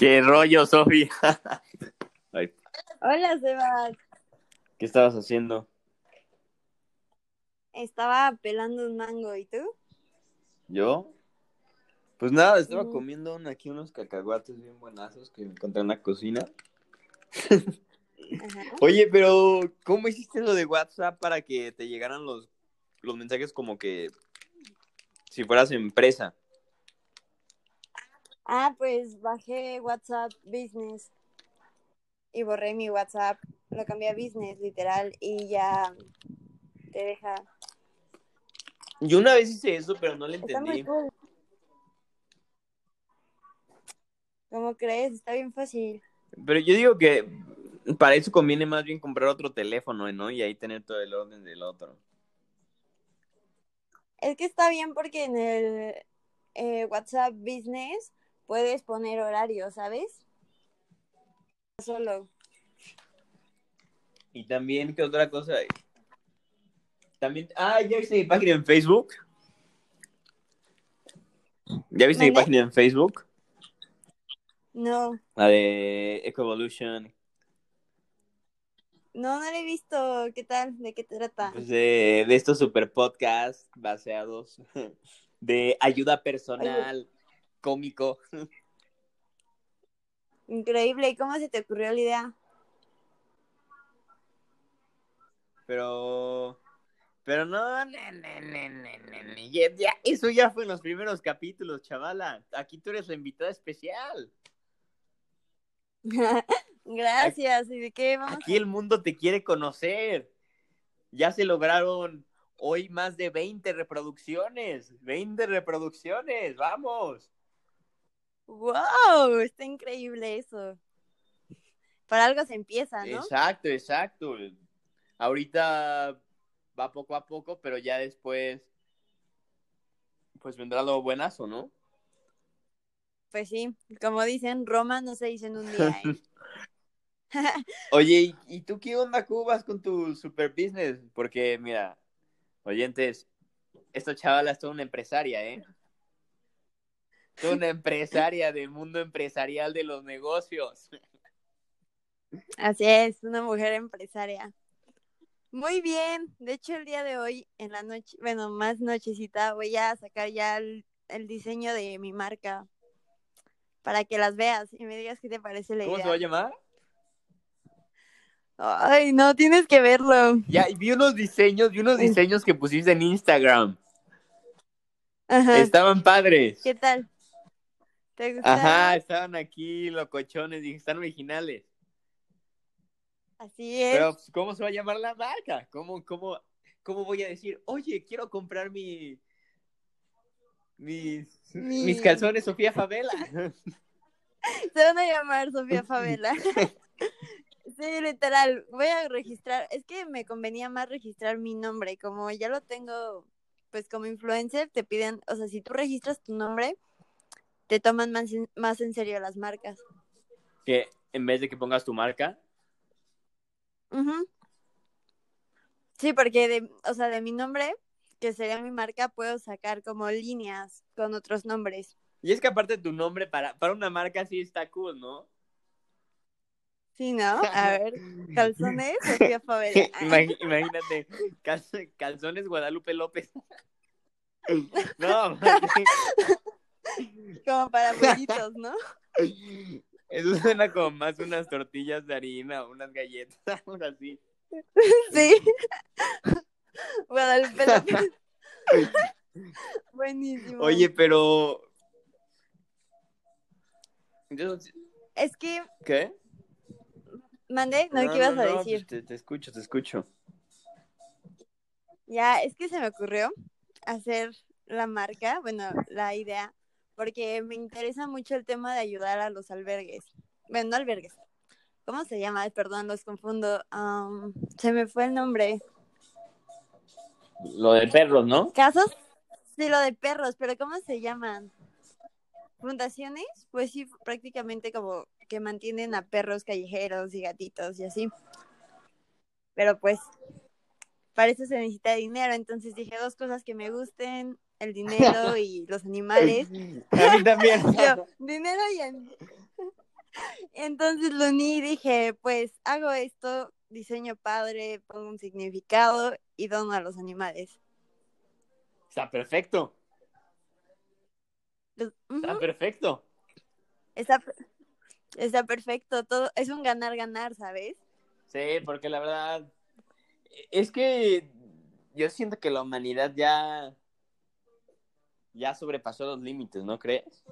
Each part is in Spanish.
¿Qué rollo, Sofi? Ay, Hola, Sebas. ¿Qué estabas haciendo? Estaba pelando un mango, ¿y tú? ¿Yo? Pues nada, estaba comiendo un- aquí unos cacahuates bien buenazos que encontré en la cocina. Oye, pero ¿cómo hiciste lo de WhatsApp para que te llegaran los, los mensajes como que si fueras empresa? Ah, pues bajé WhatsApp Business y borré mi WhatsApp. Lo cambié a Business, literal, y ya te deja. Yo una vez hice eso, pero no muy entendí. cool. ¿Cómo crees? Está bien fácil. Pero yo digo que para eso conviene más bien comprar otro teléfono, ¿no? Y ahí tener todo el orden del otro. Es que está bien porque en el eh, WhatsApp Business puedes poner horario, ¿sabes? Solo. Y también, ¿qué otra cosa hay? También, ah, ¿ya viste mi página en Facebook? ¿Ya viste mi página en Facebook? No, La de Ecovolution. no, no lo he visto. ¿Qué tal? ¿De qué trata? Pues de, de estos super podcasts baseados de ayuda personal, cómico. Increíble. ¿Y cómo se te ocurrió la idea? Pero, pero no, ne, ne, ne, ya- ya, eso ya fue en los primeros capítulos, chavala. Aquí tú eres la invitada especial. Gracias. ¿Y de qué vamos? Aquí el mundo te quiere conocer. Ya se lograron hoy más de 20 reproducciones. 20 reproducciones, vamos. ¡Wow! Está increíble eso. Para algo se empieza, ¿no? Exacto, exacto. Ahorita va poco a poco, pero ya después, pues vendrá lo buenazo, ¿no? Pues sí, como dicen, Roma no se dice en un día. ¿eh? Oye, ¿y, tú qué onda, vas con tu super business? Porque, mira, oyentes, esta chavala es toda una empresaria, ¿eh? Una empresaria del mundo empresarial de los negocios. Así es, una mujer empresaria. Muy bien. De hecho, el día de hoy, en la noche, bueno, más nochecita, voy a sacar ya el, el diseño de mi marca para que las veas y me digas qué te parece la ¿Cómo se idea. va a llamar? Ay, no, tienes que verlo. Ya, vi unos diseños, vi unos diseños que pusiste en Instagram. Ajá. Estaban padres. ¿Qué tal? ¿Te gustaron? Ajá, estaban aquí locochones, dije, están originales. Así es. Pero, pues, ¿cómo se va a llamar la marca? ¿Cómo, cómo, cómo voy a decir, oye, quiero comprar mi, mis, Mi- mis calzones Sofía Favela? Se van a llamar Sofía Favela. sí, literal. Voy a registrar. Es que me convenía más registrar mi nombre. Como ya lo tengo, pues como influencer, te piden, o sea, si tú registras tu nombre, te toman más en, más en serio las marcas. que en vez de que pongas tu marca, Ujú. Sí, porque de, o sea, de mi nombre, que sería mi marca, puedo sacar como líneas con otros nombres. y es que aparte tu nombre para, para una marca sí está cool, ¿no? Sí, ¿no? A ver, calzones, Sofía Favela. Imagínate, cal- calzones Guadalupe López. No, Como para abuelitos, ¿no? eso suena como más unas tortillas de harina o unas galletas, algo así. Sí. Guadalupe. Buenísimo. Oye, pero. Entonces, Es que, ¿Qué? mandé, no, ¿qué ibas a no, decir? pues te, te escucho, te escucho. Ya, es que se me ocurrió hacer la marca, bueno, la idea, porque me interesa mucho el tema de ayudar a los albergues. Bueno, no albergues. ¿Cómo se llama? Perdón, los confundo. Se me fue el nombre. Lo de perros, ¿no? ¿Casos? Sí, lo de perros, pero ¿cómo se llaman? ¿Fundaciones? Pues sí, prácticamente como que mantienen a perros callejeros y gatitos y así. Pero pues, para eso se necesita dinero, entonces dije dos cosas que me gusten, el dinero y los animales. A mí también. Yo, dinero y, Entonces lo uní y dije, pues hago esto, diseño padre, pongo un significado y dono a los animales. Está perfecto. Los- Está perfecto. está, está perfecto, todo es un ganar-ganar, ¿sabes? Sí, porque la verdad es que yo siento que la humanidad ya ya sobrepasó los límites, ¿no crees?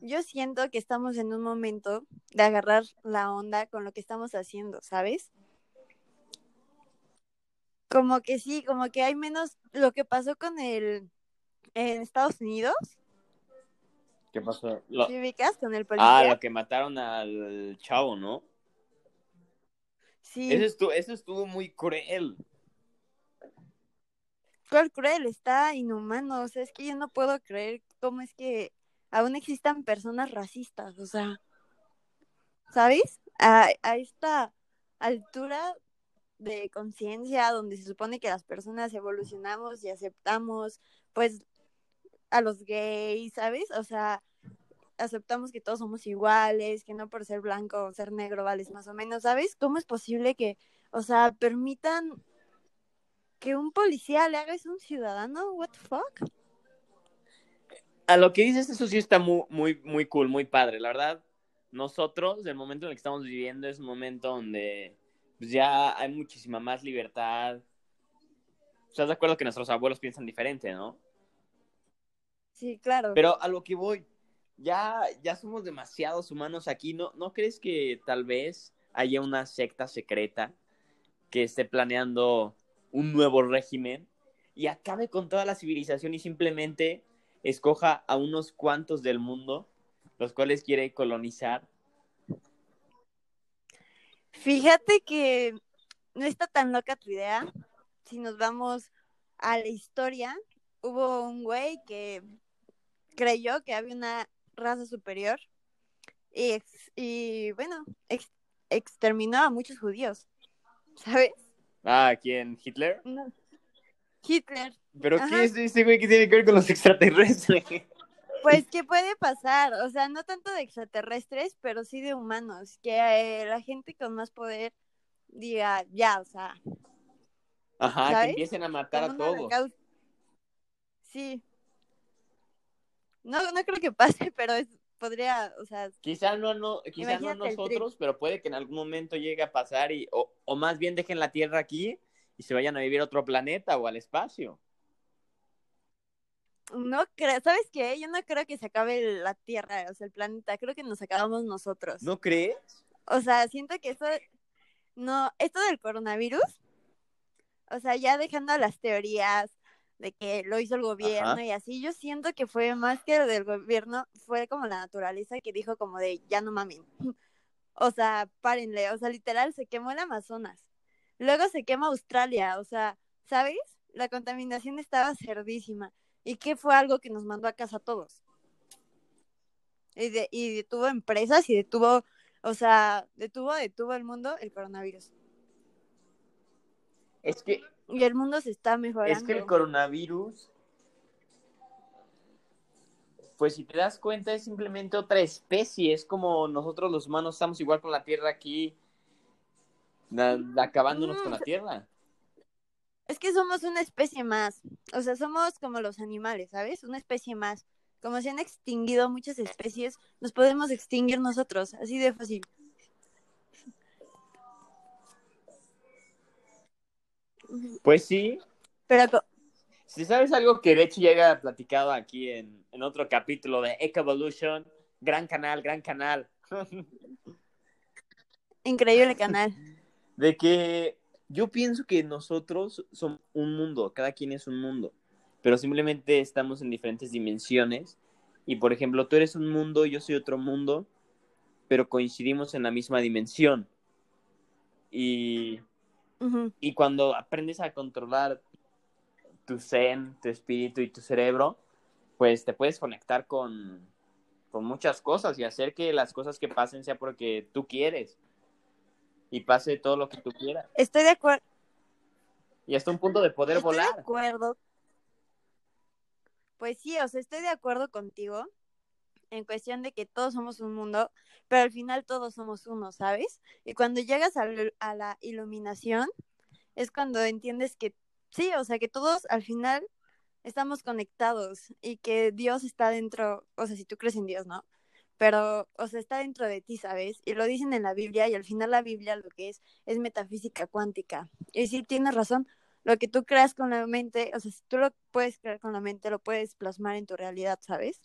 Yo siento que estamos en un momento de agarrar la onda con lo que estamos haciendo, ¿sabes? Como que sí, como que hay menos lo que pasó con el en Estados Unidos, ¿Qué pasó? Lo-. Con el Ah, policía. lo que mataron al chavo, ¿no? Sí, Eso estuvo, eso estuvo muy cruel. Cuál cruel, está inhumano, o sea, es que yo no puedo creer cómo es que aún existan personas racistas, o sea, ¿sabes? A, a esta altura de conciencia donde se supone que las personas evolucionamos y aceptamos, pues, a los gays, ¿sabes? O sea, aceptamos que todos somos iguales, que no por ser blanco o ser negro vales más o menos, ¿sabes? ¿Cómo es posible que, o sea, permitan que un policía le haga eso a un ciudadano? What the fuck? A lo que dices, eso sí está muy, muy, muy cool, muy padre. La verdad, nosotros, el momento en el que estamos viviendo es un momento donde pues, ya hay muchísima más libertad. ¿Estás de acuerdo que nuestros abuelos piensan diferente, no? Sí, claro. Pero a lo que voy, ya, ya somos demasiados humanos aquí. ¿No, ¿No crees que tal vez haya una secta secreta que esté planeando un nuevo régimen y acabe con toda la civilización y simplemente escoja a unos cuantos del mundo, los cuales quiere colonizar? Fíjate que no está tan loca tu idea. Si nos vamos a la historia, hubo un güey que creyó que había una raza superior y, y bueno, ex- exterminó a muchos judíos, ¿sabes? Ah, ¿quién? ¿Hitler? No. Hitler. ¿Pero Ajá. qué es ese güey que tiene que ver con los extraterrestres? Pues, ¿qué puede pasar? O sea, no tanto de extraterrestres, pero sí de humanos. Que eh, la gente con más poder diga, ya, o sea, Ajá, que empiecen a matar a todos. Sí. No, no creo que pase, pero es, podría, o sea, Quizá no, no, quizá no nosotros, pero puede que en algún momento llegue a pasar y, o, o más bien dejen la Tierra aquí y se vayan a vivir a otro planeta o al espacio. no creo, ¿sabes qué? Yo no creo que se acabe la Tierra, o sea, el planeta, creo que nos acabamos nosotros. ¿No crees? O sea, siento que esto, no, esto del coronavirus, o sea, ya dejando las teorías de que lo hizo el gobierno Ajá. y así, yo siento que fue más que lo del gobierno, fue como la naturaleza que dijo como de, ya no mamen. O sea, párenle, o sea, literal, se quemó el Amazonas. Luego se quema Australia, o sea, ¿sabes? La contaminación estaba cerdísima. ¿Y qué fue algo que nos mandó a casa a todos? Y, de- y detuvo empresas y detuvo, o sea, detuvo, detuvo el mundo el coronavirus. Es que, Y el mundo se está mejorando. es que el coronavirus, pues si te das cuenta, es simplemente otra especie. Es como nosotros los humanos estamos igual con la Tierra aquí, acabándonos Mm, con la se- Tierra. Es que somos una especie más. O sea, somos como los animales, ¿sabes? Una especie más. Como se han extinguido muchas especies, nos podemos extinguir nosotros, así de fácil. Pues sí, Pero Si sabes algo que de hecho ya había platicado aquí en, en otro capítulo de Evolution, gran canal, gran canal, increíble canal. de que yo pienso que nosotros somos un mundo, cada quien es un mundo, pero simplemente estamos en diferentes dimensiones y por ejemplo tú eres un mundo, yo soy otro mundo, pero coincidimos en la misma dimensión. Y Y cuando aprendes a controlar tu zen, tu espíritu y tu cerebro, pues te puedes conectar con, con muchas cosas y hacer que las cosas que pasen sea porque tú quieres. Y pase todo lo que tú quieras. Estoy de acuerdo. Y hasta un punto de poder Estoy de volar. acuerdo. Pues sí, o sea, estoy de acuerdo contigo en cuestión de que todos somos un mundo, pero al final todos somos uno, ¿sabes? Y cuando llegas a, a la iluminación, es cuando entiendes que sí, o sea, que todos al final estamos conectados y que Dios está dentro, o sea, si tú crees en Dios, ¿no? Pero, o sea, está dentro de ti, ¿sabes? Y lo dicen en la Biblia y al final la Biblia lo que es es metafísica cuántica. Y sí, tienes razón, lo que tú creas con la mente, o sea, si tú lo puedes crear con la mente, lo puedes plasmar en tu realidad, ¿sabes?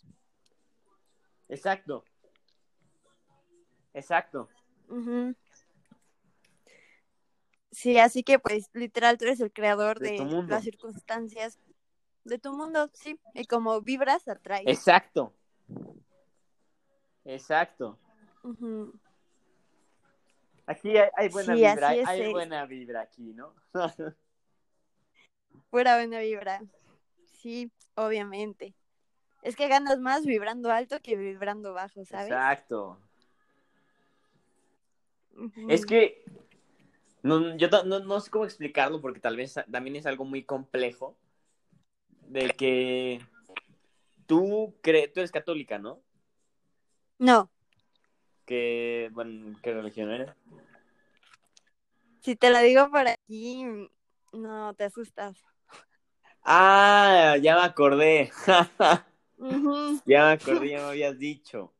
Exacto. Exacto. Sí, así que pues literal tú eres el creador de, las circunstancias de tu mundo, sí, y como vibras atraes. Exacto. Exacto. Aquí hay, buena vibra, hay, buena vibra aquí, ¿no? Pura buena vibra. Sí, obviamente. Es que ganas más vibrando alto que vibrando bajo, ¿sabes? Exacto. Es que no, yo no, sé cómo explicarlo porque tal vez también es algo muy complejo. De que tú crees, tú eres católica, ¿no? No. ¿Qué, bueno, ¿qué religión eres? Si te la digo por aquí, no, te asustas. Ah, ya me acordé. Ya me acordé, ya me habías dicho.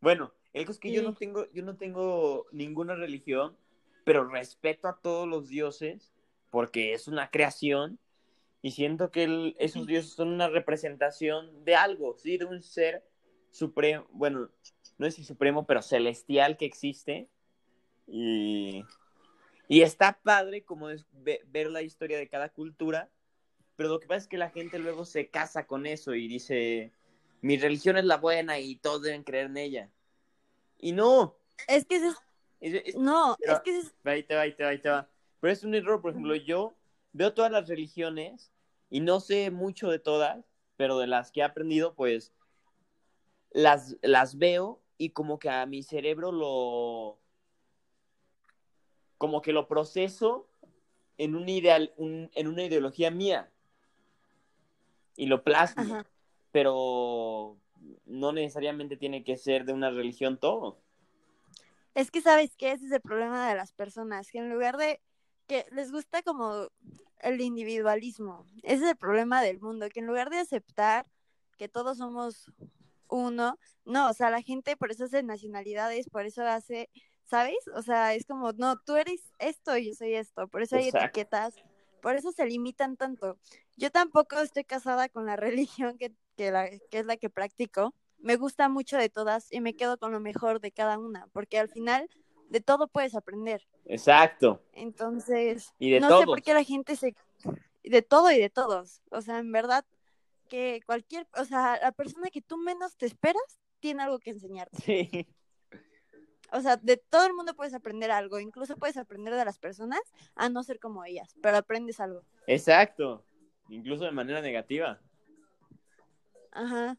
Bueno, el es que yo no tengo, yo no tengo ninguna religión, pero respeto a todos los dioses porque es una creación y siento que esos dioses son una representación de algo, sí, de un ser supremo, bueno, no es el supremo, pero celestial que existe y, y está padre como es ver la historia de cada cultura, pero lo que pasa es que la gente luego se casa con eso y dice, mi religión es la buena y todos deben creer en ella. Y no. Es que es, no, es que es... Ahí te va, ahí te va, ahí te va. Pero es un error, por ejemplo, yo veo todas las religiones y no sé mucho de todas, pero de las que he aprendido, pues las, las veo y como que a mi cerebro lo... como que lo proceso en un ideal, en una ideología mía y lo plasmo, pero no necesariamente tiene que ser de una religión todo. Es que sabes que ese es el problema de las personas, que en lugar de que les gusta como el individualismo, ese es el problema del mundo, que en lugar de aceptar que todos somos uno, no, o sea, la gente por eso hace nacionalidades, por eso hace, ¿sabes? O sea, es como, no, tú eres esto y yo soy esto, por eso hay etiquetas, por eso se limitan tanto. Yo tampoco estoy casada con la religión que que, la, que es la que practico, me gusta mucho de todas y me quedo con lo mejor de cada una, porque al final de todo puedes aprender. Exacto. Entonces, no sé por qué la gente se... De todo y de todos. O sea, en verdad que cualquier, o sea, la persona que tú menos te esperas tiene algo que enseñarte. Sí. O sea, de todo el mundo puedes aprender algo, incluso puedes aprender de las personas a no ser como ellas, pero aprendes algo. Exacto, incluso de manera negativa. Ajá.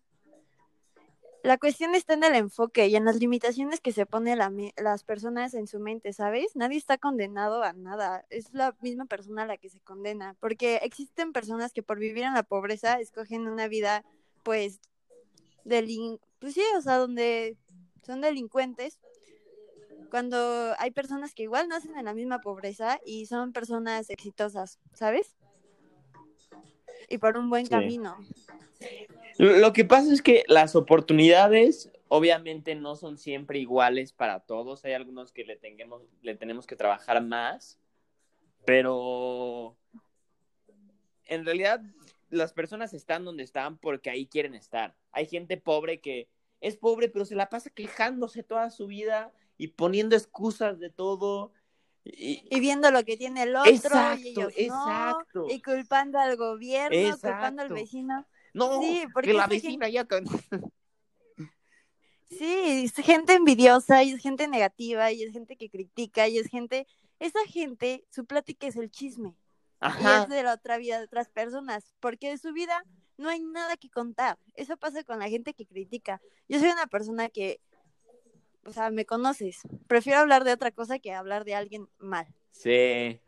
La cuestión está en el enfoque y en las limitaciones que se ponen las personas en su mente, ¿sabes? Nadie está condenado a nada, es la misma persona la que se condena, porque existen personas que por vivir en la pobreza escogen una vida, pues, delin pues sí, o sea, donde son delincuentes, cuando hay personas que igual nacen en la misma pobreza y son personas exitosas, ¿sabes? Y por un buen camino. Lo que pasa es que las oportunidades obviamente no son siempre iguales para todos. Hay algunos que le, tengamos, le tenemos que trabajar más, pero en realidad las personas están donde están porque ahí quieren estar. Hay gente pobre que es pobre, pero se la pasa quejándose toda su vida y poniendo excusas de todo. Y, viendo lo que tiene el otro y ellos exacto. y culpando al gobierno, culpando al vecino. No, sí, porque la vecina ya... Sí, es gente envidiosa y es gente negativa y es gente que critica y es gente... Esa gente, su plática es el chisme. Y es de la otra vida de otras personas, porque de su vida no hay nada que contar. Eso pasa con la gente que critica. Yo soy una persona que, o sea, me conoces. Prefiero hablar de otra cosa que hablar de alguien mal. Sí.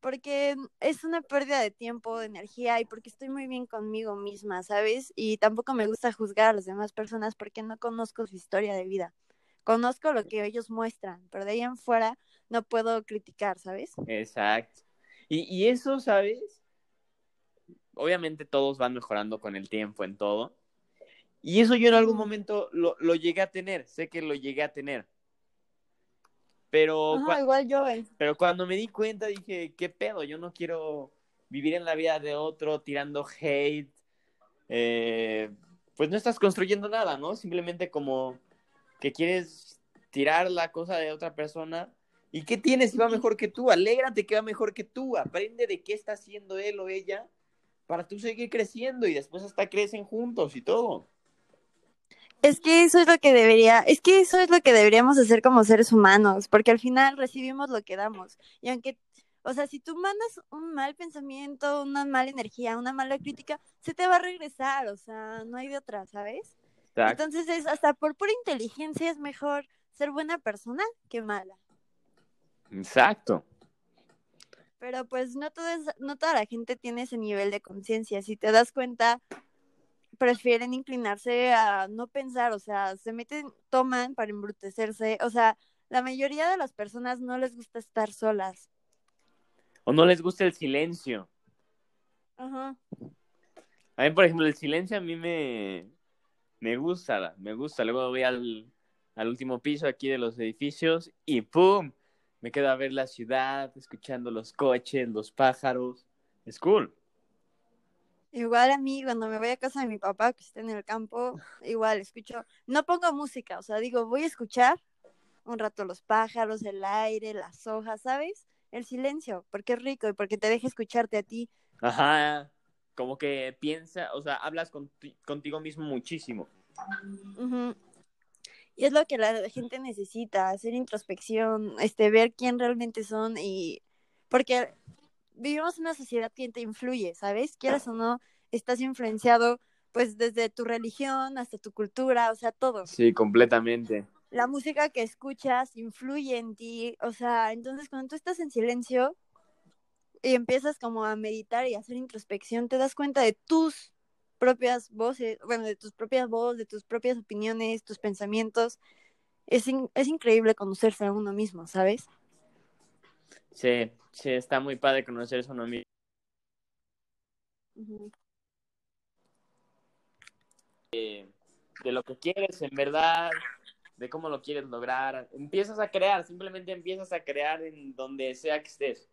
porque es una pérdida de tiempo, de energía y porque estoy muy bien conmigo misma, ¿sabes? Y tampoco me gusta juzgar a las demás personas porque no conozco su historia de vida. Conozco lo que ellos muestran, pero de ahí en fuera no puedo criticar, ¿sabes? Exacto. Y, y eso, ¿sabes? Obviamente todos van mejorando con el tiempo en todo. Y eso yo en algún momento lo, lo llegué a tener, sé que lo llegué a tener. Pero, Ajá, igual yo, eh. pero cuando me di cuenta dije, ¿qué pedo? Yo no quiero vivir en la vida de otro tirando hate. Eh, pues no estás construyendo nada, ¿no? Simplemente como que quieres tirar la cosa de otra persona. ¿Y qué tienes si va mejor que tú? Alégrate que va mejor que tú. Aprende de qué está haciendo él o ella para tú seguir creciendo y después hasta crecen juntos y todo. Es que eso es lo que debería, es que eso es lo que deberíamos hacer como seres humanos, porque al final recibimos lo que damos. Y aunque, o sea, si tú mandas un mal pensamiento, una mala energía, una mala crítica, se te va a regresar, o sea, no hay de otra, ¿sabes? Exacto. Entonces es hasta por pura inteligencia es mejor ser buena persona que mala. Exacto. Pero pues no, todo es- no toda la gente tiene ese nivel de conciencia. Si te das cuenta, prefieren inclinarse a no pensar, o sea, se meten, toman para embrutecerse. O sea, la mayoría de las personas no les gusta estar solas. O no les gusta el silencio. Ajá. A mí, por ejemplo, el silencio a mí me, me gusta, me gusta. Luego voy al, al último piso aquí de los edificios y ¡pum! Me quedo a ver la ciudad, escuchando los coches, los pájaros. Es cool. Igual a mí, cuando me voy a casa de mi papá, que está en el campo, igual escucho, no pongo música, o sea, digo, voy a escuchar un rato los pájaros, el aire, las hojas, ¿sabes? El silencio, porque es rico y porque te deja escucharte a ti. Ajá. Como que piensa, o sea, hablas con- contigo mismo muchísimo. Ujú. Y es lo que la gente necesita, hacer introspección, este, ver quién realmente son y porque vivimos una sociedad que te influye, ¿sabes? Quieras o no, estás influenciado pues desde tu religión hasta tu cultura, o sea, todo. Sí, completamente. La música que escuchas influye en ti, o sea, entonces cuando tú estás en silencio y empiezas como a meditar y a hacer introspección, te das cuenta de tus propias voces, bueno, de tus propias voces, de tus propias opiniones, tus pensamientos. Es, in- es increíble conocerse a uno mismo, ¿sabes? Sí, sí, está muy padre conocer eso. Ujú. de lo que quieres en verdad, de cómo lo quieres lograr. Empiezas a crear, simplemente empiezas a crear en donde sea que estés.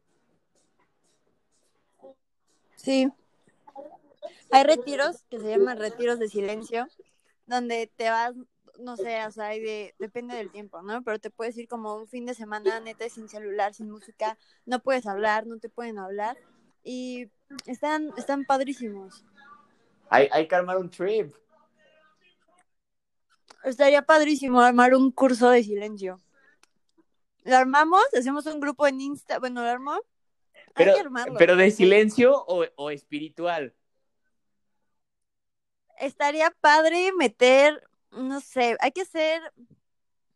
Sí. Hay retiros que se llaman retiros de silencio, donde te vas, no sé, o sea, de, depende del tiempo, ¿no? Pero te puedes ir como un fin de semana neta sin celular, sin música, no puedes hablar, no te pueden hablar y están, están padrísimos. Hay, hay que armar un trip. Estaría padrísimo armar un curso de silencio. Lo armamos, hacemos un grupo en Insta, bueno, lo armo. Pero, pero de silencio o, o espiritual. Estaría padre meter, no sé, hay que ser,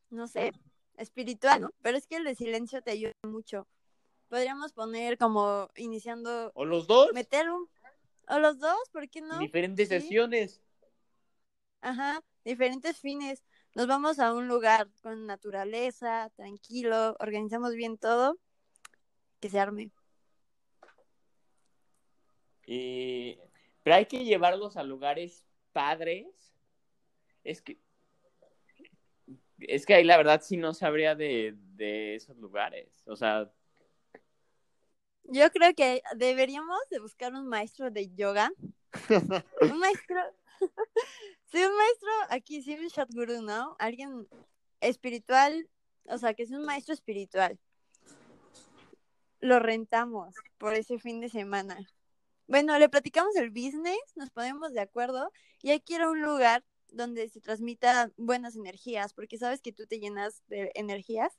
no sé, espiritual, ¿no? Pero es que el de silencio te ayuda mucho. Podríamos poner como iniciando, O los dos. meter un, o los dos, ¿por qué no? Diferentes Sí. sesiones. Ajá, diferentes fines. Nos vamos a un lugar con naturaleza, tranquilo, organizamos bien todo, que se arme. Y... Pero hay que llevarlos a lugares padres. Es que. Es que ahí la verdad sí no sabría de, de esos lugares. O sea, Yo creo que deberíamos de buscar un maestro de yoga. un maestro. sí, un maestro aquí, sí, un Sadhguru, ¿no? Alguien espiritual, o sea, que es un maestro espiritual. Lo rentamos por ese fin de semana. Bueno, le platicamos el business, nos ponemos de acuerdo y hay que ir a un lugar donde se transmita buenas energías, porque sabes que tú te llenas de energías.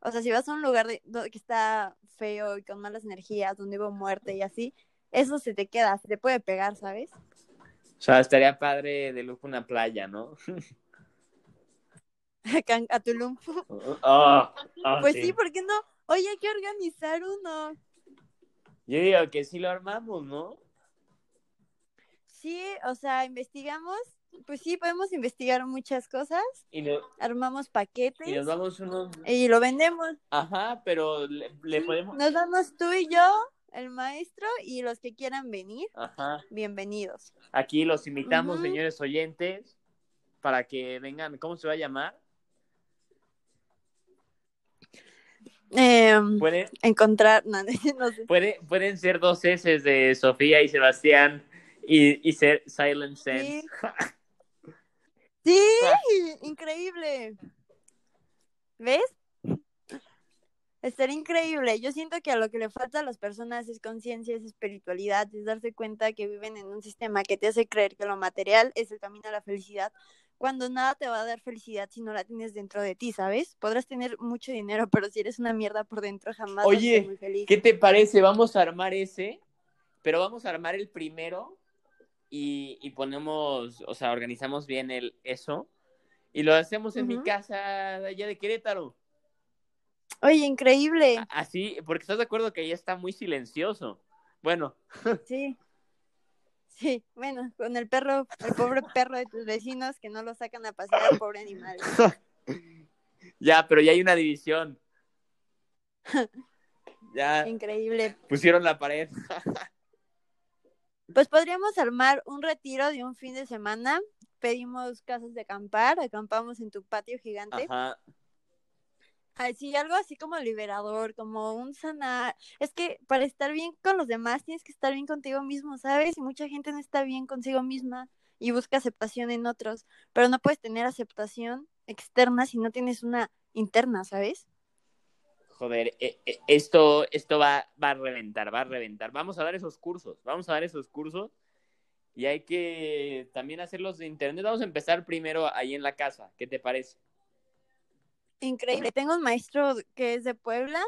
O sea, si vas a un lugar de, que está feo y con malas energías, donde hubo muerte y así, eso se te queda, se te puede pegar, ¿sabes? o sea, estaría padre de lujo una playa, ¿no? A Tulum. Ah, ah, Pues sí, ¿por qué no? Oye, hay que organizar uno. Yo digo que sí lo armamos, ¿no? Sí, o sea, investigamos, pues sí, podemos investigar muchas cosas. Y, lo- Armamos paquetes y nos damos unos... y lo vendemos. Ajá, pero le, le Sí, podemos... Nos damos tú y yo, el maestro, y los que quieran venir, Ajá. bienvenidos. Aquí los invitamos, señores oyentes, para que vengan. ¿Cómo se va a llamar? Eh, Pueden, encontrar, no, no sé. puede- pueden ser dos S de Sofía y Sebastián y, y ser Silent Sense. Sí, increíble. ¿Ves? Estaría increíble. Yo siento que a lo que le falta a las personas es conciencia, es espiritualidad, es darse cuenta que viven en un sistema que te hace creer que lo material es el camino a la felicidad, cuando nada te va a dar felicidad si no la tienes dentro de ti, ¿sabes? Podrás tener mucho dinero, pero si eres una mierda por dentro jamás vas a Oye, ser muy feliz. ¿Qué te parece? Vamos a armar ese, pero vamos a armar el primero y, y ponemos, o sea, organizamos bien el eso y lo hacemos en mi casa allá de Querétaro. Oye, increíble. Así, porque estás de acuerdo que ahí está muy silencioso. Bueno, Sí. Sí, bueno, con el perro, el pobre perro de tus vecinos que no lo sacan a pasear al pobre animal. ya, pero ya hay una división. Ya Increíble. pusieron la pared. Pues podríamos armar un retiro de un fin de semana. Pedimos casas de acampar, acampamos en tu patio gigante. Ajá. Así, algo así como liberador, como un sanar. Es que para estar bien con los demás tienes que estar bien contigo mismo, ¿sabes? Y mucha gente no está bien consigo misma y busca aceptación en otros, pero no puedes tener aceptación externa si no tienes una interna, ¿sabes? Joder, eh, eh, esto, esto va, va a reventar, va a reventar. Vamos a dar esos cursos, vamos a dar esos cursos y hay que también hacerlos de internet. Vamos a empezar primero ahí en la casa. ¿Qué te parece? Increíble. Tengo un maestro que es de Puebla,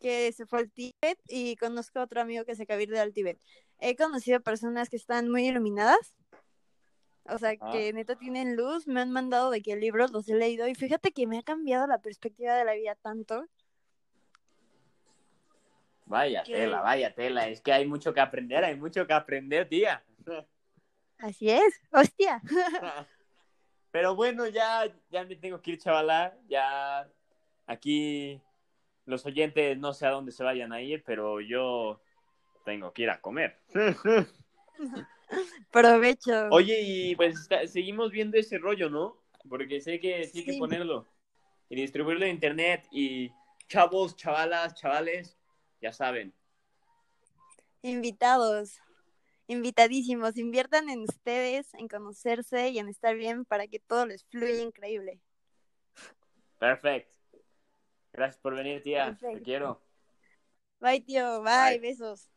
que se fue al Tíbet, y conozco a otro amigo que se acaba de ir al Tíbet. He conocido personas que están muy iluminadas, o sea, Ah. que neta tienen luz, me han mandado de que libros los he leído, y fíjate que me ha cambiado la perspectiva de la vida tanto. Vaya ¿Qué? tela, vaya tela. Es que hay mucho que aprender, hay mucho que aprender, tía. Así es, hostia. Pero bueno, ya, ya me tengo que ir, chavala. Ya aquí los oyentes no sé a dónde se vayan a ir, pero yo tengo que ir a comer. Provecho. Oye, y pues está- seguimos viendo ese rollo, ¿no? Porque sé que sí hay que ponerlo y distribuirlo en internet. Y chavos, chavalas, chavales, ya saben. Invitados, invitadísimos, inviertan en ustedes, en conocerse y en estar bien para que todo les fluya increíble. Perfecto. Gracias por venir, tía. Te quiero. Bye, tío. Bye, Bye. besos.